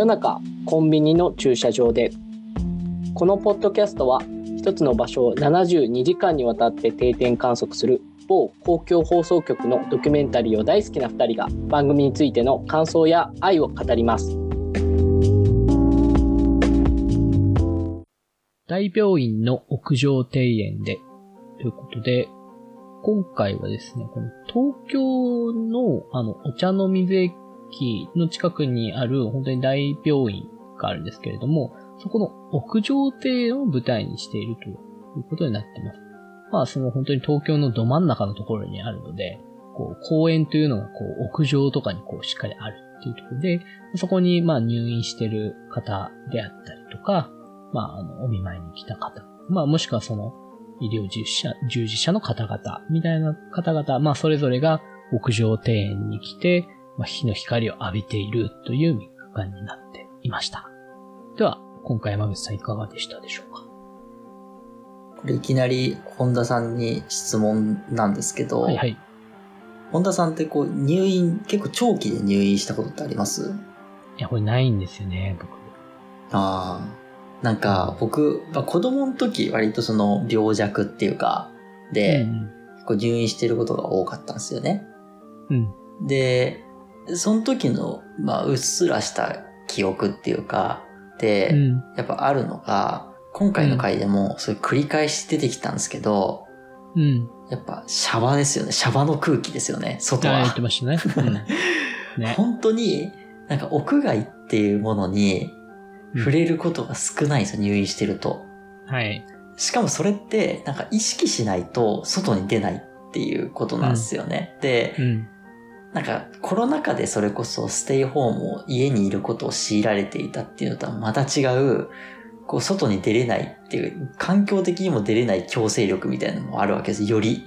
夜中コンビニの駐車場で。このポッドキャストは一つの場所を72時間にわたって定点観測する某公共放送局のドキュメンタリーを大好きな2人が番組についての感想や愛を語ります。大病院の屋上庭園で。ということで今回はですね、この東京のあのお茶の水駅の近くにある本当に大病院があるんですけれども、そこの屋上庭を舞台にしているということになっています。まあその本当に東京のど真ん中のところにあるので、こう公園というのがこう屋上とかにこうしっかりあるっていうところで、そこにまあ入院してる方であったりとか、まああのお見舞いに来た方、まあもしくはその医療従事者、従事者の方々みたいな方々、まあそれぞれが屋上庭園に来て、まあ、日の光を浴びているという3日間になっていました。では、今回山口さんいかがでしたでしょうか？これいきなり本田さんに質問なんですけど、はいはい。本田さんってこう入院、結構長期で入院したことってあります？いや、これないんですよね、僕。ああ。なんか僕、まあ、子供の時割とその病弱っていうか、で、うんこう入院してることが多かったんですよね。うん。で、その時の、まあ、うっすらした記憶っていうか、で、うん。やっぱあるのが、今回の回でもそれ繰り返し出てきたんですけど、うん。やっぱシャバですよね。シャバの空気ですよね、外は。言ってましたね。うん。ね。本当に、なんか屋外っていうものに触れることが少ないんですよ、入院してると。はい。しかもそれって、なんか意識しないと外に出ないっていうことなんですよね。で、うん。なんかコロナ禍でそれこそステイホームを家にいることを強いられていたっていうのとはまた違う、こう外に出れないっていう、環境的にも出れない強制力みたいなのもあるわけです。より、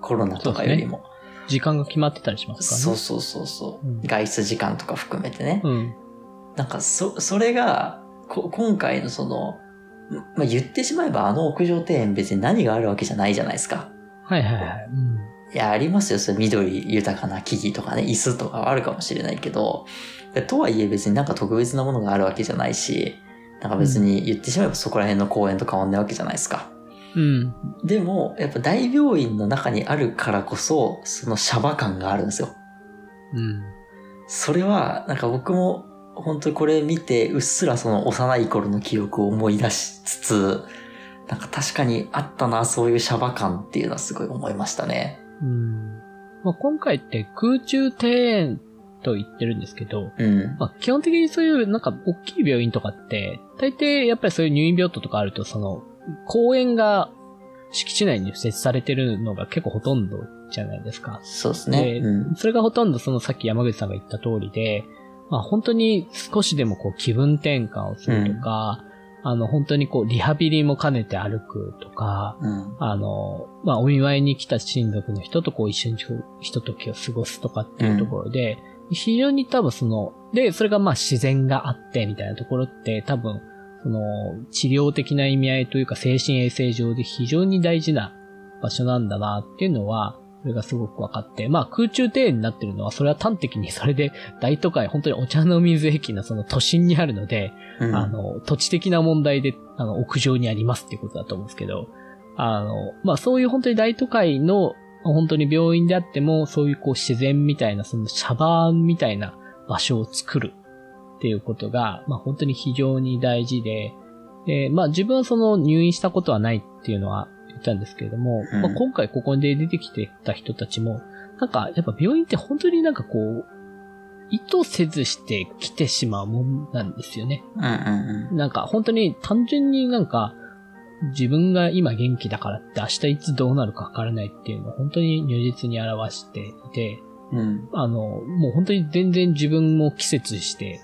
コロナとかよりも。時間が決まってたりしますからね。そうそうそうそう、うん外出時間とか含めてね。うん。なんかそ、それが、こ今回のその、まあ、言ってしまえばあの屋上庭園別に何があるわけじゃないじゃないですか。はいはいはい。うん。いや、ありますよ。それ緑豊かな木々とかね、椅子とかはあるかもしれないけど、とはいえ別になんか特別なものがあるわけじゃないし、なんか別に言ってしまえばそこら辺の公園と変わんないわけじゃないですか。うん。でも、やっぱ大病院の中にあるからこそ、そのシャバ感があるんですよ。うん。それは、なんか僕も、本当にこれ見て、うっすらその幼い頃の記憶を思い出しつつ、なんか確かにあったな、そういうシャバ感っていうのはすごい思いましたね。うん。まあ、今回って空中庭園と言ってるんですけど、うん。まあ、基本的にそういうなんか大きい病院とかって、大抵やっぱりそういう入院病棟とかあると、その、公園が敷地内に設置されてるのが結構ほとんどじゃないですか。そうですね。でうん。それがほとんどそのさっき山口さんが言った通りで、まあ本当に少しでもこう気分転換をするとか、あの本当にこうリハビリも兼ねて歩くとか、うん。あの、まあお見舞いに来た親族の人とこう一緒にひとときを過ごすとかっていうところで、非常に多分その、で、それがまあ自然があってみたいなところって多分、その治療的な意味合いというか精神衛生上で非常に大事な場所なんだなっていうのは、それがすごく分かって、まあ空中庭園になってるのは、それは端的にそれで大都会、本当にお茶の水駅のその都心にあるので、うん。あ、の、土地的な問題で、あの、屋上にありますっていうことだと思うんですけど、あの、まあそういう本当に大都会の、本当に病院であっても、そういうこう自然みたいな、そのシャバーンみたいな場所を作るっていうことが、まあ本当に非常に大事で、で、まあ自分はその入院したことはないっていうのは言ったんですけれども、うんまあ今回ここで出てきてた人たちも、なんかやっぱ病院って本当になんかこう、意図せずして来てしまうもんなんですよね。うんうんなんか本当に単純になんか自分が今元気だからって明日いつどうなるかわからないっていうのを本当に如実に表していて、うん。うん。あの、もう本当に全然自分も季節して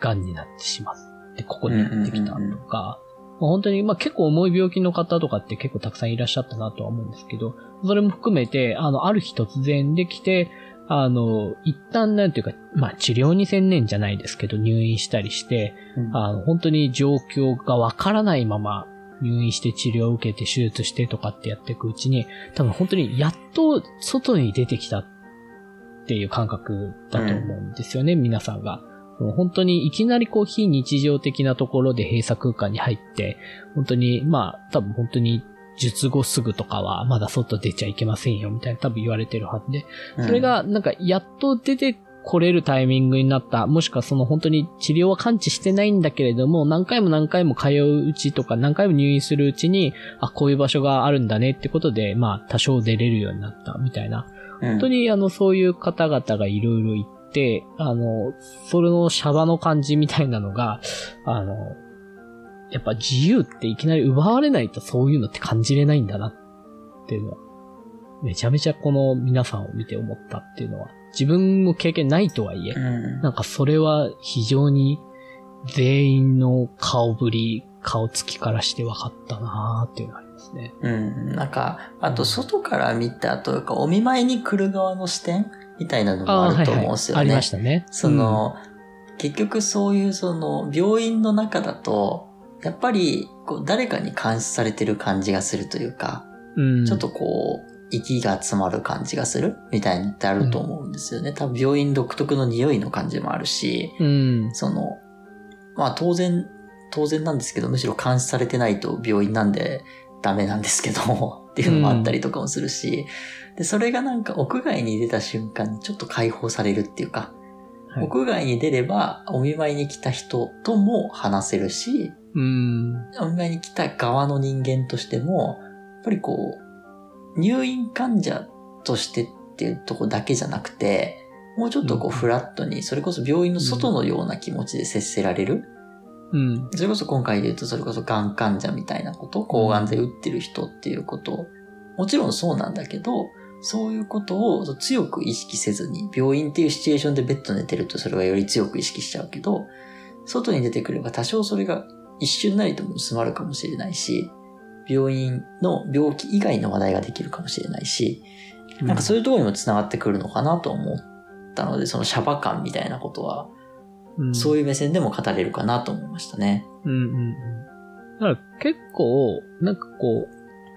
癌になってしまって、ここにやってきたとか、本当に、まあ結構重い病気の方とかって結構たくさんいらっしゃったなとは思うんですけど、それも含めて、あの、ある日突然できて、あの、一旦なんていうか、まあ治療に専念じゃないですけど、入院したりして、あの、本当に状況がわからないまま入院して治療を受けて手術してとかってやっていくうちに、多分本当にやっと外に出てきたっていう感覚だと思うんですよね、皆さんが。本当にいきなりこう非日常的なところで閉鎖空間に入って、本当に、まあ、多分本当に術後すぐとかはまだ外出ちゃいけませんよみたいな多分言われてるはずで、それがなんかやっと出て来れるタイミングになった、もしくはその本当に治療は完治してないんだけれども、何回も何回も通ううちとか何回も入院するうちに、あ、こういう場所があるんだねってことで、まあ多少出れるようになったみたいな。うん、本当にあの、そういう方々がいろいろいて、あの、それのシャバの感じみたいなのが、あの、やっぱ自由っていきなり奪われないとそういうのって感じれないんだなっていうのは、めちゃめちゃこの皆さんを見て思ったっていうのは、自分も経験ないとはいえう、ん。なんかそれは非常に全員の顔ぶり、顔つきからして分かったなーっていうのがありますね。うん。なんか、あと外から見たというか、お見舞いに来る側の視点みたいなのもあると思うんですよね。ありましたね。その、結局そういうその、病院の中だと、やっぱり、こう、誰かに監視されてる感じがするというか、うん、うんちょっとこう、息が詰まる感じがするみたいにってあると思うんですよね。多分病院独特の匂いの感じもあるし、うん。その、まあ当然、当然なんですけど、むしろ監視されてないと病院なんでダメなんですけども、っていうのもあったりとかもするし、で、それがなんか屋外に出た瞬間にちょっと解放されるっていうか、はい屋外に出ればお見舞いに来た人とも話せるし、うん。お見舞いに来た側の人間としても、やっぱりこう、入院患者としてっていうとこだけじゃなくて、もうちょっとこううんフラットに、それこそ病院の外のような気持ちで接せられる。うん。それこそ今回で言うと、それこそがん患者みたいなこと、抗がん剤打ってる人っていうこと、もちろんそうなんだけど、そういうことを強く意識せずに、病院っていうシチュエーションでベッド寝てるとそれはより強く意識しちゃうけど、外に出てくれば多少それが一瞬なりとも薄まるかもしれないし、病院の病気以外の話題ができるかもしれないし、なんかそういうところにも繋がってくるのかなと思ったので、そのシャバ感みたいなことは、うん、そういう目線でも語れるかなと思いましたね。うんうんうん。だから結構、なんかこ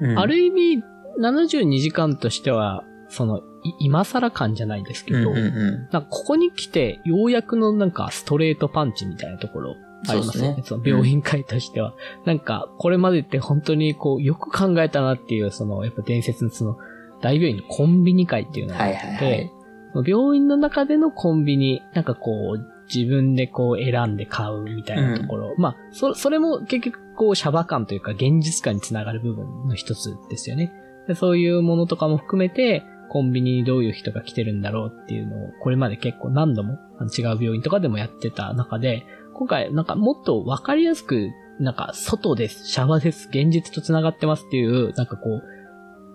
う、うんある意味、72時間としては、その、い今更感じゃないですけど、うんうんうん。なんかここに来て、ようやくのなんかストレートパンチみたいなところありますよね。そねその病院会としては。なんか、これまでって本当にこう、よく考えたなっていう、その、やっぱ伝説のその、大病院のコンビニ会っていうのがあって、はいはいはい。病院の中でのコンビニ、なんかこう、自分でこう選んで買うみたいなところ。まあ、そ、それも結局こう、シャバ感というか現実感につながる部分の一つですよね。でそういうものとかも含めて、コンビニにどういう人が来てるんだろうっていうのを、これまで結構何度も違う病院とかでもやってた中で、今回なんかもっとわかりやすく、なんか外です、シャワです、現実と繋がってますっていう、なんかこう、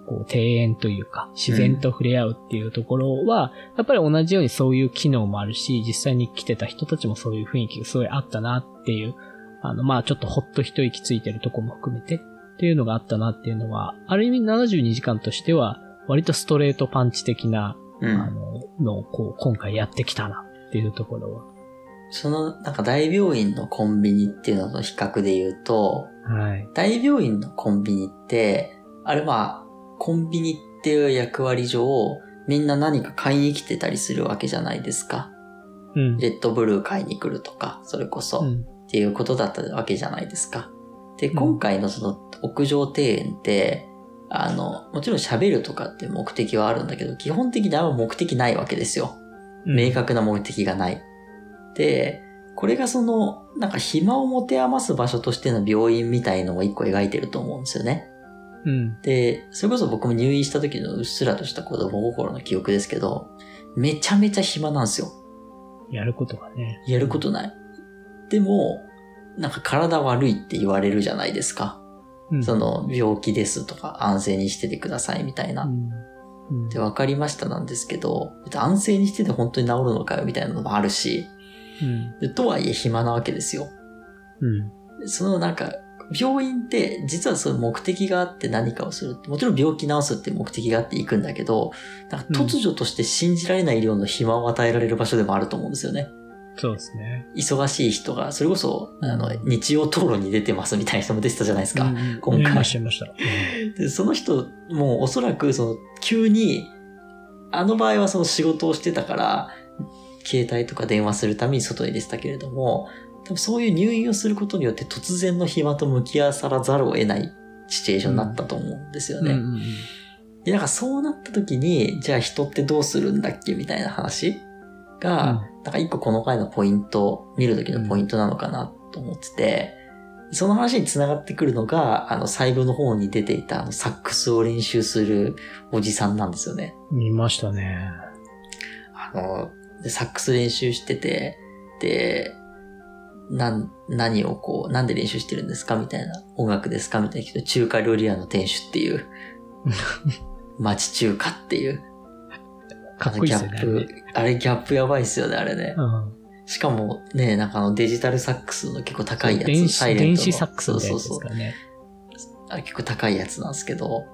こう庭園というか、自然と触れ合うっていうところは、やっぱり同じようにそういう機能もあるし、実際に来てた人たちもそういう雰囲気がすごいあったなっていう、あの、まあちょっとほっと一息ついてるとこも含めて、っていうのがあったなっていうのは、ある意味72時間としては、割とストレートパンチ的な、うあん。の、のをこう、今回やってきたなっていうところは。その、なんか大病院のコンビニっていうのと比較で言うと、はい。大病院のコンビニって、あれまあ、コンビニっていう役割上、みんな何か買いに来てたりするわけじゃないですか。うん。レッドブルー買いに来るとか、それこそ。うん。っていうことだったわけじゃないですか。で、うん今回のその屋上庭園って、あの、もちろん喋るとかって目的はあるんだけど、基本的にあんま目的ないわけですよ。明確な目的がない。で、これがその、なんか暇を持て余す場所としての病院みたいのを一個描いてると思うんですよね。うん。で、それこそ僕も入院した時のうっすらとした子供心の記憶ですけど、めちゃめちゃ暇なんですよ。やることがね。やることない。でも、なんか体悪いって言われるじゃないですか。うん。その病気ですとか安静にしててくださいみたいな。うん、うん。で、分かりましたなんですけど、安静にしてて本当に治るのかよみたいなのもあるし、うん。でとはいえ暇なわけですよ。うん。そのなんか、病院って実はそういう目的があって何かをする。もちろん病気治すって目的があって行くんだけど、なんか突如として信じられない量の暇を与えられる場所でもあると思うんですよね。そうですね。忙しい人が、それこそ、あの、日曜討論に出てますみたいな人も出てたじゃないですか。うん今回見ました、見ました。で、その人もおそらくその急に、あの場合はその仕事をしてたから、携帯とか電話するために外に出てたけれども、多分そういう入院をすることによって突然の暇と向き合わさらざるを得ないシチュエーションになったと思うんですよね。うんうんうんで、なんかそうなった時に、じゃあ人ってどうするんだっけみたいな話が、なんか一個この回のポイント、見る時のポイントなのかなと思ってて、その話に繋がってくるのが、あの最後の方に出ていたあのサックスを練習するおじさんなんですよね。見ましたね。あの、でサックス練習してて、で、なん、何をこう、なんで練習してるんですかみたいな、音楽ですかみたいなけど、中華料理屋の店主っていう、町中華っていう、かっこいいですよね。ギャップ、あれギャップやばいっすよね、あれね。うんしかもね、なんかあのデジタルサックスの結構高いやつ、電子、サイレントの電子サックスみたいなやつそうそうそう。あれ結構高いやつなんですけど、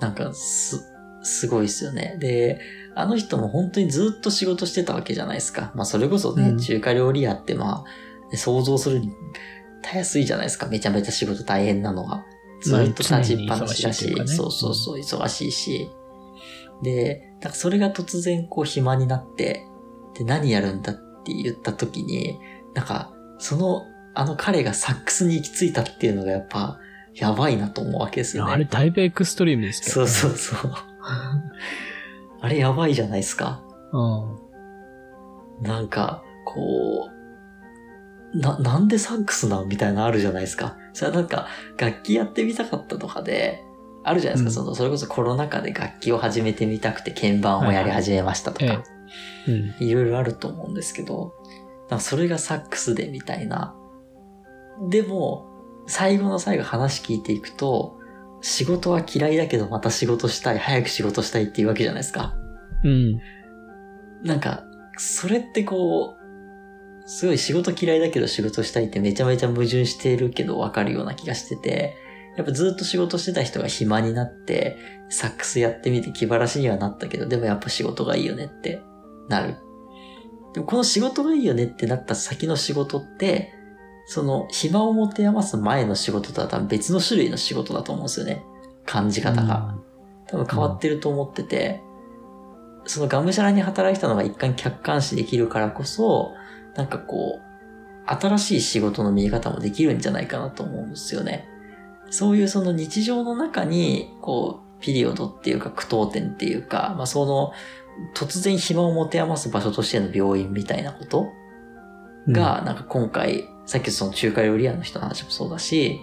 なんかす、すごいっすよね。で、あの人も本当にずっと仕事してたわけじゃないですか。まあそれこそね、うん中華料理屋ってまあ、想像するにたやすいじゃないですか。めちゃめちゃ仕事大変なのが。ずっと立ちっぱなしだし、ねそうそうそう、忙しいし。で、だからそれが突然こう暇になって、で、何やるんだって言った時に、なんか、その、あの彼がサックスに行き着いたっていうのがやっぱ、やばいなと思うわけですよね。あれだいぶエクストリームですけど、そうそうそう。あれやばいじゃないですか。うん。なんか、こう、な、なんでサックスなんみたいなのあるじゃないですか。それはなんか、楽器やってみたかったとかで、あるじゃないですか。うんその、それこそコロナ禍で楽器を始めてみたくて鍵盤をやり始めましたとか、うん。いろいろあると思うんですけど、なんかそれがサックスでみたいな。でも、最後の最後話聞いていくと、仕事は嫌いだけどまた仕事したい、早く仕事したいっていうわけじゃないですか。うん。なんか、それってこう、すごい仕事嫌いだけど仕事したいってめちゃめちゃ矛盾してるけどわかるような気がしてて、やっぱずっと仕事してた人が暇になって、サックスやってみて気晴らしにはなったけど、でもやっぱ仕事がいいよねってなる。でもこの仕事がいいよねってなった先の仕事って、その暇を持て余す前の仕事とは多分別の種類の仕事だと思うんですよね。感じ方が。多分変わってると思ってて、そのがむしゃらに働いてたのが一貫客観視できるからこそ、なんかこう、新しい仕事の見え方もできるんじゃないかなと思うんですよね。そういうその日常の中に、こう、ピリオドっていうか苦闘点っていうか、まあその、突然暇を持て余す場所としての病院みたいなことうん、が、なんか今回、さっきその中華料理屋の人の話もそうだし、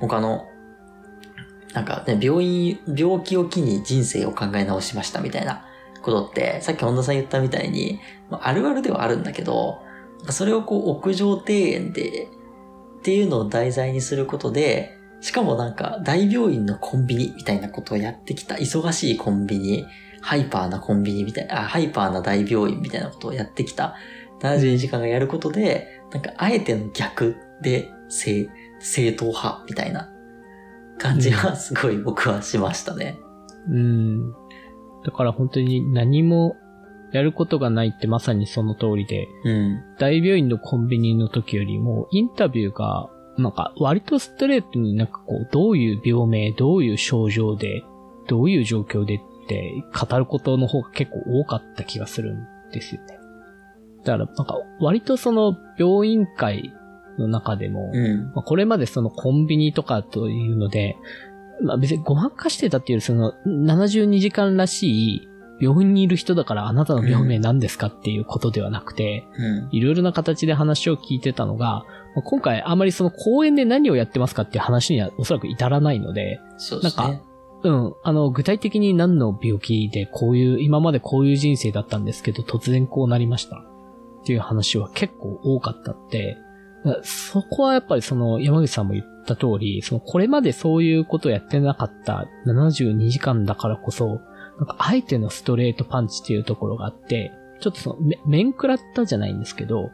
他の、なんかね、病院、病気を機に人生を考え直しましたみたいなことって、さっき本田さん言ったみたいに、まああるあるではあるんだけど、それをこう屋上庭園で、っていうのを題材にすることで、しかもなんか大病院のコンビニみたいなことをやってきた、忙しいコンビニ、ハイパーなコンビニみたいな、あハイパーな大病院みたいなことをやってきた72時間がやることで、なんかあえての逆で正、正統派みたいな感じはすごい僕はしましたね。うん。だから本当に何もやることがないってまさにその通りで、うん。大病院のコンビニの時よりも、インタビューが、なんか割とストレートになんかこう、どういう病名、どういう症状で、どういう状況でって語ることの方が結構多かった気がするんですよね。だからなんか割とその病院会の中でも、うん。まあ、これまでそのコンビニとかというので、まあ別にごまかしてたっていうよりその72時間らしい病院にいる人だからあなたの病名何ですかっていうことではなくて、うん。いろいろな形で話を聞いてたのが、まあ今回あまりその公園で何をやってますかっていう話にはおそらく至らないので、そうですねなんか。うん、あの、具体的に何の病気でこういう、今までこういう人生だったんですけど、突然こうなりました。っていう話は結構多かったって、だそこはやっぱりその山口さんも言った通り、そのこれまでそういうことをやってなかった72時間だからこそ、なんかあえてのストレートパンチっていうところがあって、ちょっとその、め面食らったじゃないんですけど、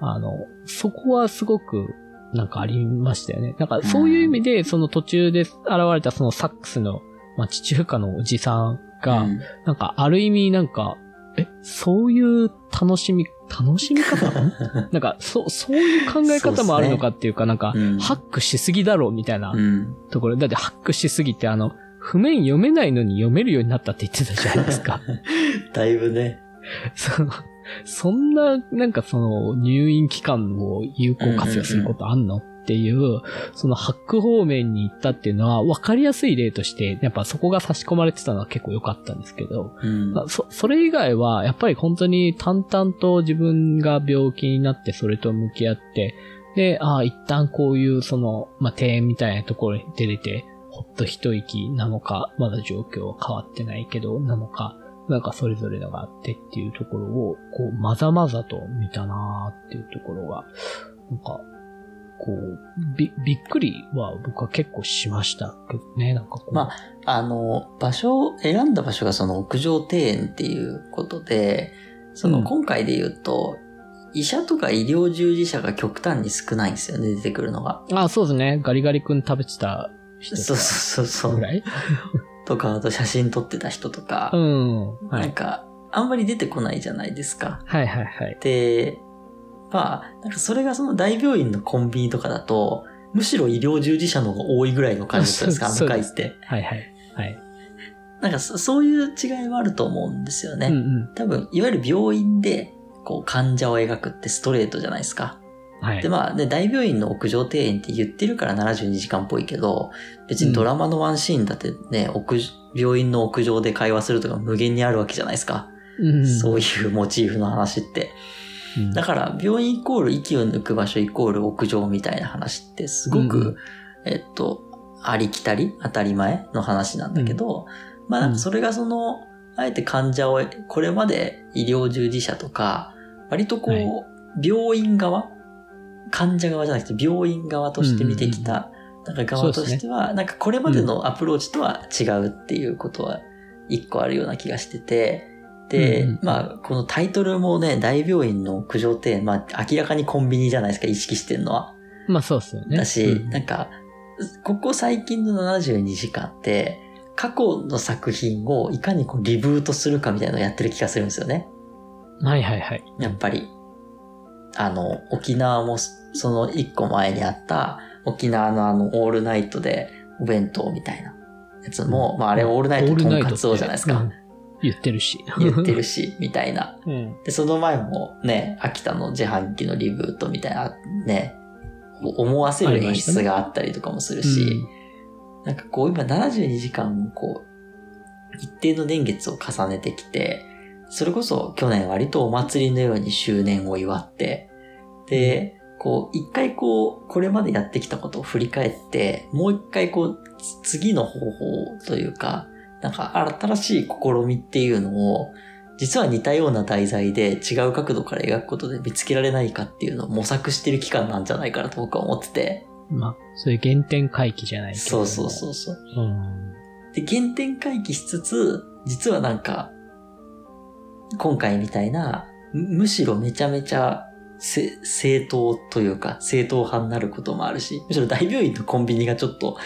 あの、そこはすごくなんかありましたよね。なんかそういう意味で、その途中で現れたそのサックスの、まあ、地中華のおじさんが、うんなんかある意味なんか、え、そういう楽しみ、楽しみ方 なんか、そ、そういう考え方もあるのかっていうか、なんか、うんハックしすぎだろうみたいなうん。ところ。だってハックしすぎてあの、譜面読めないのに読めるようになったって言ってたじゃないですか。だいぶね。そう。そんな、なんかその、入院期間を有効活用することあんのっていう、そのハック方面に行ったっていうのは、分かりやすい例として、やっぱそこが差し込まれてたのは結構良かったんですけど、うん。まあそ、それ以外は、やっぱり本当に淡々と自分が病気になってそれと向き合って、で、ああ、一旦こういうその、まあ、庭園みたいなところに出れて、ほっと一息なのか、まだ状況は変わってないけど、なのか、なんかそれぞれのがあってっていうところを、こう、まざまざと見たなーっていうところが、なんか、こう、び、びっくりは僕は結構しましたけどね、なんかこう。まあの、場所を、選んだ場所がその屋上庭園っていうことで、そのうん今回で言うと、医者とか医療従事者が極端に少ないんですよね、出てくるのが。あ、そうですね。ガリガリ君食べてたそうそうそうそう。ぐらい？とか、あと写真撮ってた人とかう、ん。はい。なんか、あんまり出てこないじゃないですか。はいはいはい。で、まあ、なんかそれがその大病院のコンビニとかだと、むしろ医療従事者の方が多いぐらいの感じだったんですか、あの回って。はいはい。はい。なんかそそういう違いはあると思うんですよね。うんうん。多分、いわゆる病院で、こう、患者を描くってストレートじゃないですか。はい。で、まあ、ね、大病院の屋上庭園って言ってるから72時間っぽいけど、別にドラマのワンシーンだってね、屋病院の屋上で会話するとか無限にあるわけじゃないですか。うん、そういうモチーフの話って。うん。だから、病院イコール息を抜く場所イコール屋上みたいな話ってすごく、うんえっと、ありきたり当たり前の話なんだけど、まあなんかそれがその、あえて患者を、これまで医療従事者とか、割とこう、はい病院側患者側じゃなくて病院側として見てきた、なんか側としては、なんかこれまでのアプローチとは違うっていうことは一個あるような気がしてて、で、うんうんまあ、このタイトルもね、大病院の屋上庭園、まあ、明らかにコンビニじゃないですか、意識してるのは。まあそうっすよね。だし、うんなんか、ここ最近の72時間って、過去の作品をいかにこうリブートするかみたいなのをやってる気がするんですよね。はいはいはい。やっぱり。あの、沖縄もその一個前にあった、沖縄のあの、オールナイトでお弁当みたいなやつも、まああれオールナイトとんかつをじゃないですか。うん言ってるし。言ってるし、みたいな。うん。で、その前もね、秋田の自販機のリブートみたいな、ね、思わせる演出があったりとかもするし、なんかこう今72時間こう、一定の年月を重ねてきて、それこそ去年割とお祭りのように周年を祝って、で、こう一回こう、これまでやってきたことを振り返って、もう一回こう、つ次の方法というか、なんか新しい試みっていうのを、実は似たような題材で違う角度から描くことで見つけられないかっていうのを模索してる期間なんじゃないかなと僕は思ってて。まあ、そういう原点回帰じゃないけど。そうそうそうそう。う。うん。で、原点回帰しつつ、実はなんか、今回みたいな、むむしろめちゃめちゃせ正当というか、正統派になることもあるし、むしろ大病院とコンビニがちょっと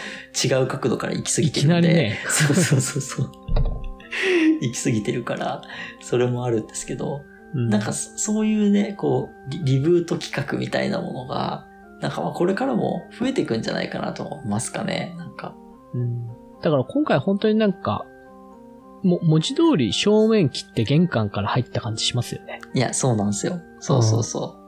違う角度から行き過ぎてるんで。ね そうそうそうそう。行き過ぎてるから、それもあるんですけど、うんなんかそそういうね、こうリ、リブート企画みたいなものが、なんかまあこれからも増えていくんじゃないかなと思いますかね、なんか。うんだから今回本当になんか、も、文字通り正面切って玄関から入った感じしますよね。いや、そうなんですよ。そうそうそ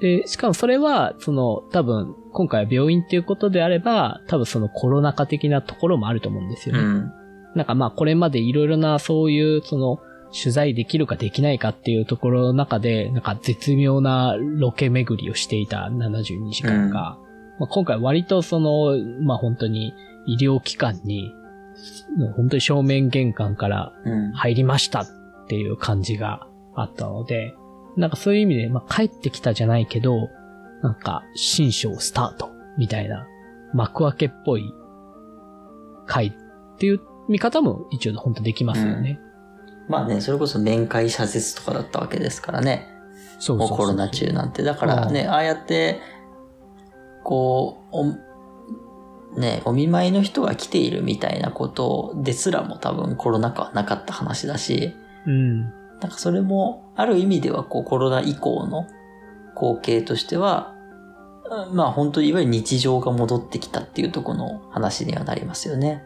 で、しかもそれは、その、多分、今回は病院っていうことであれば、多分そのコロナ禍的なところもあると思うんですう。よね。うん。なんかまあこれまでいろいろなそういうその取材できるかできないかっていうところの中で、なんか絶妙なロケ巡りをしていた72時間が、まあ、今回割とその、まあ本当に医療機関に、本当に正面玄関からうん。入りましたっていう感じがあったので、なんかそういう意味で、まあ帰ってきたじゃないけど、なんか新章スタートみたいな幕開けっぽい回っていう見方も一応本当できますよね。まあね、それこそ面会謝絶とかだったわけですからね。そうそうそうもうコロナ中なんて。だからね、ああやって、こう、お、ね、お見舞いの人が来ているみたいなことですらも多分コロナ禍はなかった話だし、うん。なんかそれも、ある意味ではこうコロナ以降の光景としては、うんまあ本当にいわゆる日常が戻ってきたっていうところの話にはなりますよね。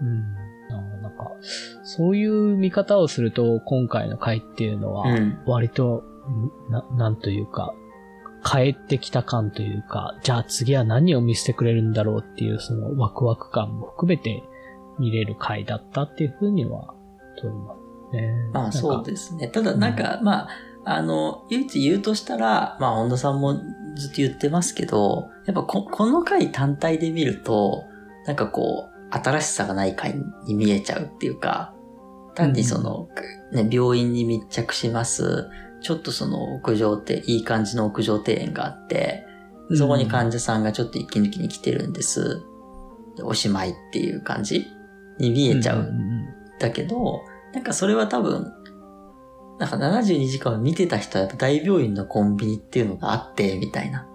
うん。なんか、そういう見方をすると、今回の回っていうのはうん、割と、な、なんというか、帰ってきた感というか、じゃあ次は何を見せてくれるんだろうっていうそのワクワク感も含めて見れる回だったっていうふうには取りますね。まあそうですね。ただなんか、まあ、あの、唯一言うとしたら、まあ本田さんもずっと言ってますけど、やっぱここの回単体で見ると、なんかこう、新しさがない回に見えちゃうっていうか、単にその、ね、病院に密着します。ちょっとその屋上って、いい感じの屋上庭園があって、そこに患者さんがちょっと息抜きに来てるんです。でおしまいっていう感じに見えちゃう。だけど、なんかそれは多分、なんか72時間を見てた人はやっぱ大病院のコンビニっていうのがあって、みたいな。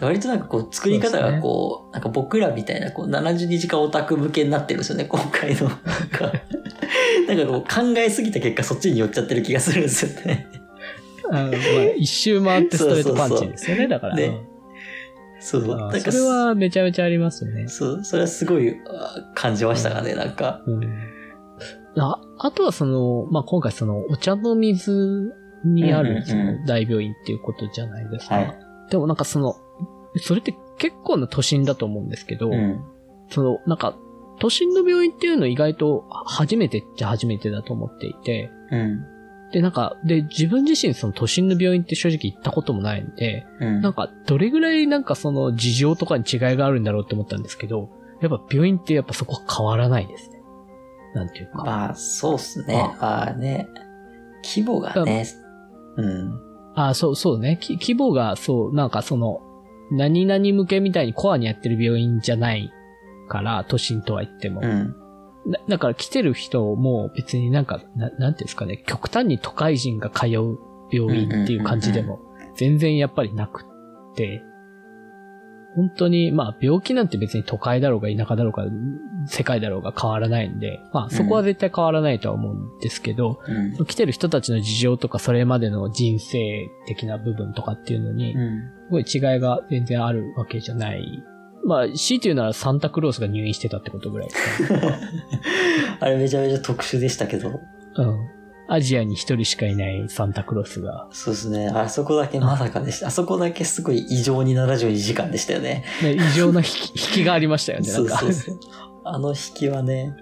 割となんかこう作り方がこう、なんか僕らみたいなこう72時間オタク向けになってるんですよね、今回の。なんか、こう考えすぎた結果そっちに寄っちゃってる気がするんですよね。うんまあ一周回ってストレートパンチですよね、だから。ねそう。うんあなんかそれはめちゃめちゃありますよね。そう、それはすごいあ感じましたかね、なんか。うんああとはその、まあ、今回その、お茶の水にあうんうんうんるその大病院っていうことじゃないですか。はいでもなんかその、それって結構な都心だと思うんですけど、うん。その、なんか、都心の病院っていうの意外と初めてっちゃ初めてだと思っていて、うん。で、なんか、で、自分自身その都心の病院って正直行ったこともないんで、うん。なんか、どれぐらいなんかその事情とかに違いがあるんだろうって思ったんですけど、やっぱ病院ってやっぱそこは変わらないですね。なんていうか。まあ、そうっすね。まあね。規模がね。うん。あそう、そうね。き規模が、そう、なんかその、何々向けみたいにコアにやってる病院じゃないから、都心とは言っても。うん。だだから来てる人も別になんか、ななんていうんですかね、極端に都会人が通う病院っていう感じでも、全然やっぱりなくって、本当に、まあ病気なんて別に都会だろうが田舎だろうが、世界だろうが変わらないんで、まあそこは絶対変わらないとは思うんですけど、うん。来てる人たちの事情とかそれまでの人生的な部分とかっていうのに、うん。すごい違いが全然あるわけじゃない。まあ、強いて言うならサンタクロースが入院してたってことぐらい あれめちゃめちゃ特殊でしたけど。うん。アジアに一人しかいないサンタクロースが、そうですね。あそこだけまさかでした。あそこだけすごい異常に72時間でしたよね。ね、異常な引き 引きがありましたよね、なそ。うそうそう。あの引きはね。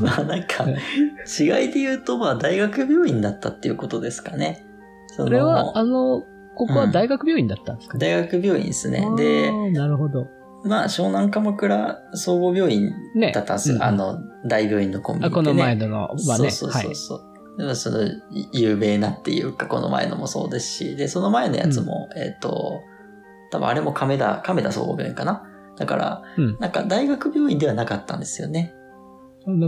まあなんか、うん違いで言うと、まあ大学病院だったっていうことですかね。そそれは、あの、ここは大学病院だったんですかね。大学病院ですね。あで、ーなるほど。まあ湘南鎌倉総合病院ね。だったんですよ。うんあの、大病院のコンビニね。この前ののはね。そうそうそうそう。でもその、有名なっていうか、この前のもそうですし、で、その前のやつも、えっ、と、多分あれも亀田、亀田総合病院かな。だから、はい。うんなんか大学病院ではなかったんですよね。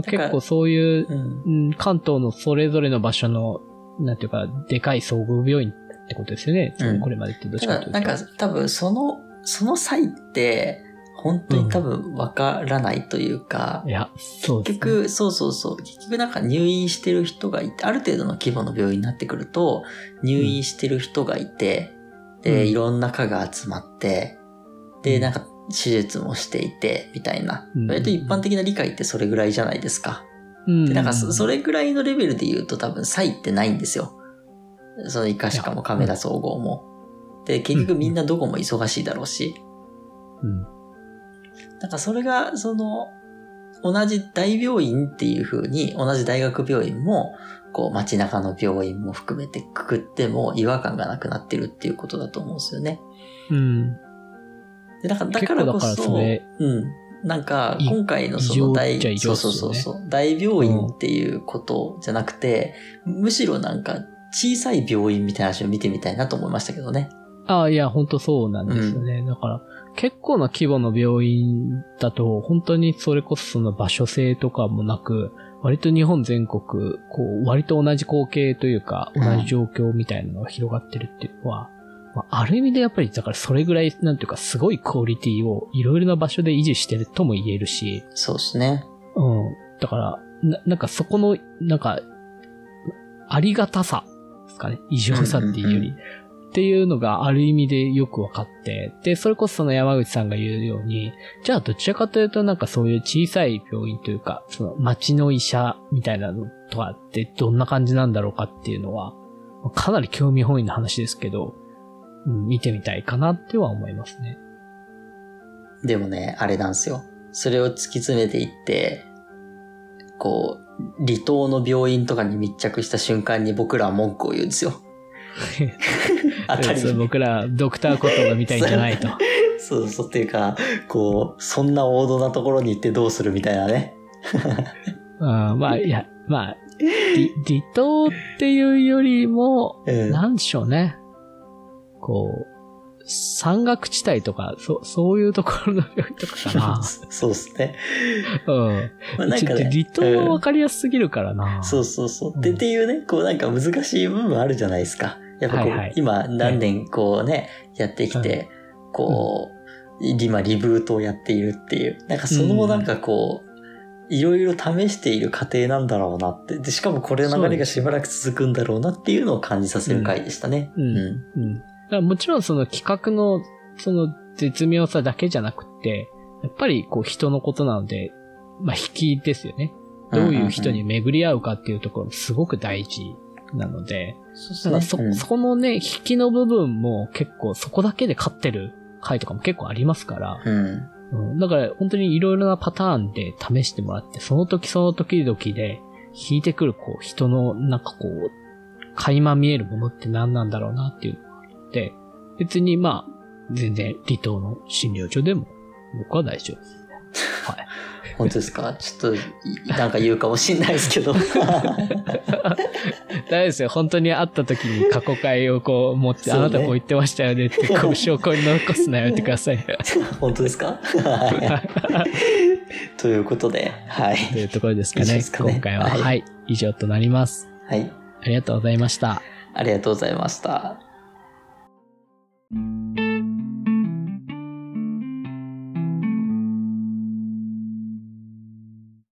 結構そういう、うん。うん、関東のそれぞれの場所の、なんていうか、でかい総合病院ってことですよね。うんこれまでってどっちかというと。なんか多分その、その際って、本当に多分わからないというか、いや、そうです、ね。結局、そうそうそう。結局なんか入院してる人がいて、ある程度の規模の病院になってくると、入院してる人がいて、で、うんいろんな科が集まって、で、うんなんか手術もしていて、みたいな。うん割と一般的な理解ってそれぐらいじゃないですか。うん、で、なんかそそれぐらいのレベルで言うと多分差異ってないんですよ。その医科歯科も亀田総合も。で、結局みんなどこも忙しいだろうし。うん。なんかそれが、その、同じ大病院っていう風に、同じ大学病院も、こう街中の病院も含めてくくっても違和感がなくなってるっていうことだと思うんですよね。うん。で、だから、だからこそ、それうん。なんか、い今回のその大、っちゃ異常そうそうそうそう、大病院っていうことじゃなくて、むしろなんか、小さい病院みたいな話を見てみたいなと思いましたけどね。ああ、いや、本当そうなんですよね。だから、結構な規模の病院だと、本当にそれこそその場所性とかもなく、割と日本全国、こう、割と同じ光景というか、うん同じ状況みたいなのが広がってるっていうのは、まあ、ある意味でやっぱり、だからそれぐらい、なんていうか、すごいクオリティをいろいろな場所で維持してるとも言えるし、そうですね。うん。だから、ななんかそこの、なんか、ありがたさですかね。異常さっていうより、うんうんっていうのがある意味でよくわかって、で、それこそその山口さんが言うように、じゃあどちらかというとなんかそういう小さい病院というか、その町の医者みたいなのとかってどんな感じなんだろうかっていうのは、かなり興味本位な話ですけど、うん見てみたいかなっては思いますね。でもね、あれなんですよ。それを突き詰めていって、こう、離島の病院とかに密着した瞬間に僕らは文句を言うんですよ。当たり僕らドクターコトーが見たいんじゃないと。そうそうっていうか、こう、そんな王道なところに行ってどうするみたいなね。あまあ、いや、まあ、離離島っていうよりも、うんなんでしょうね。こう、山岳地帯とか、そ、そういうところの病院とかかな。そうですね。うん。まあ、なんかね。離島はうんわかりやすすぎるからな。そうそうそう。で、うんっていうね、こうなんか難しい部分あるじゃないですか。やっぱこう、はいはい今何年こうね、やってきて、こう、今リブートをやっているっていう。なんかそのなんかこう、いろいろ試している過程なんだろうなって。で、しかもこれの流れがしばらく続くんだろうなっていうのを感じさせる回でしたね。うんうん。だからもちろんその企画の、その絶妙さだけじゃなくて、やっぱりこう人のことなので、まあ引きですよね。どういう人に巡り合うかっていうところもすごく大事なので、そそ、そこのね、引きの部分も結構そこだけで勝ってる回とかも結構ありますから、うん。うん、だから本当にいろいろなパターンで試してもらって、その時その時々で引いてくるこう人のなんかこう、垣間見えるものって何なんだろうなっていうのがあって、別にまあ、全然離島の診療所でも僕は大丈夫ですね。はい。本当ですか？ちょっと、いなんか言うかもしれないですけど。大丈夫ですよ。本当に会った時に過去回をこう持って、ねあなたこう言ってましたよねって、こう証拠に残すのやめてください。本当ですか？はいということで、はい。というところですかね。かね今回は、はいはい、以上となります。はい。ありがとうございました。ありがとうございました。